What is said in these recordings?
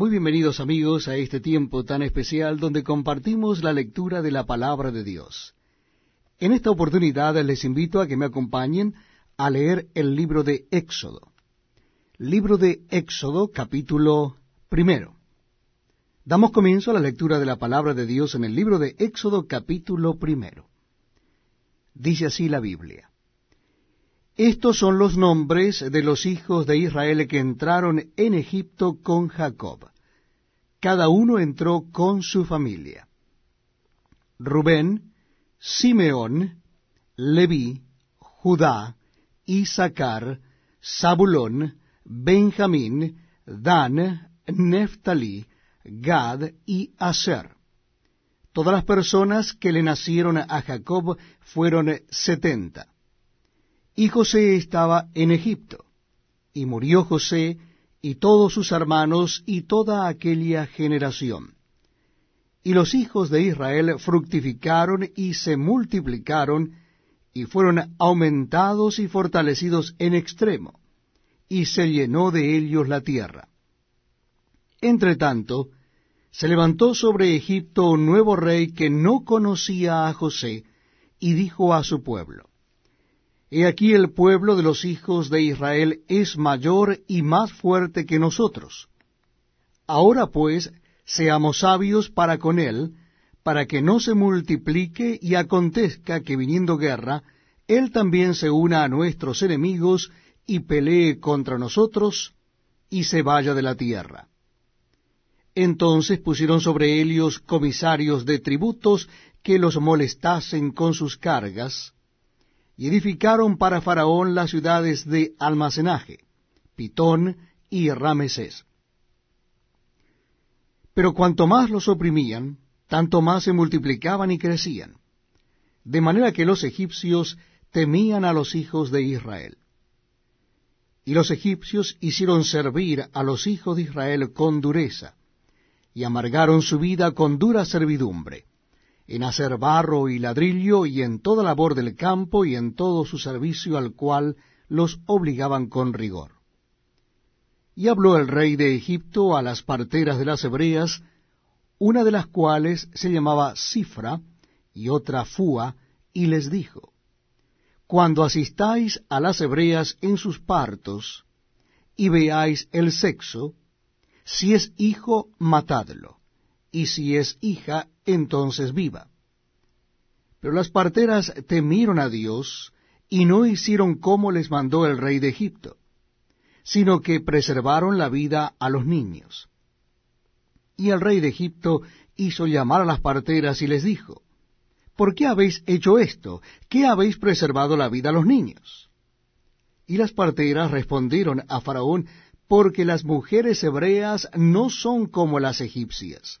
Muy bienvenidos amigos a este tiempo tan especial donde compartimos la lectura de la palabra de Dios. En esta oportunidad les invito a que me acompañen a leer el libro de Éxodo. Libro de Éxodo capítulo primero. Damos comienzo a la lectura de la palabra de Dios en el libro de Éxodo capítulo primero. Dice así la Biblia. Estos son los nombres de los hijos de Israel que entraron en Egipto con Jacob. Cada uno entró con su familia. Rubén, Simeón, Leví, Judá, Isaacar, Zabulón, Benjamín, Dan, Neftalí, Gad y Aser. Todas las personas que le nacieron a Jacob fueron setenta. Y José estaba en Egipto. Y murió José y todos sus hermanos y toda aquella generación. Y los hijos de Israel fructificaron y se multiplicaron, y fueron aumentados y fortalecidos en extremo, y se llenó de ellos la tierra. Entre tanto, se levantó sobre Egipto un nuevo rey que no conocía a José, y dijo a su pueblo, He aquí el pueblo de los hijos de Israel es mayor y más fuerte que nosotros. Ahora pues, seamos sabios para con él, para que no se multiplique y acontezca que viniendo guerra, él también se una a nuestros enemigos y pelee contra nosotros y se vaya de la tierra. Entonces pusieron sobre ellos comisarios de tributos que los molestasen con sus cargas, y edificaron para Faraón las ciudades de almacenaje, Pitón y Ramesés. Pero cuanto más los oprimían, tanto más se multiplicaban y crecían, de manera que los egipcios temían a los hijos de Israel. Y los egipcios hicieron servir a los hijos de Israel con dureza, y amargaron su vida con dura servidumbre en hacer barro y ladrillo, y en toda labor del campo, y en todo su servicio al cual los obligaban con rigor. Y habló el rey de Egipto a las parteras de las hebreas, una de las cuales se llamaba Cifra, y otra Fua, y les dijo, Cuando asistáis a las hebreas en sus partos, y veáis el sexo, si es hijo, matadlo y si es hija, entonces viva. Pero las parteras temieron a Dios y no hicieron como les mandó el rey de Egipto, sino que preservaron la vida a los niños. Y el rey de Egipto hizo llamar a las parteras y les dijo, ¿Por qué habéis hecho esto? ¿Qué habéis preservado la vida a los niños? Y las parteras respondieron a Faraón, porque las mujeres hebreas no son como las egipcias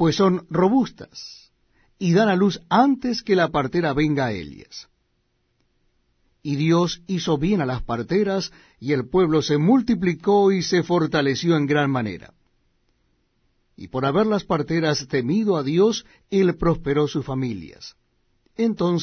pues son robustas, y dan a luz antes que la partera venga a ellas. Y Dios hizo bien a las parteras, y el pueblo se multiplicó y se fortaleció en gran manera. Y por haber las parteras temido a Dios, él prosperó sus familias. Entonces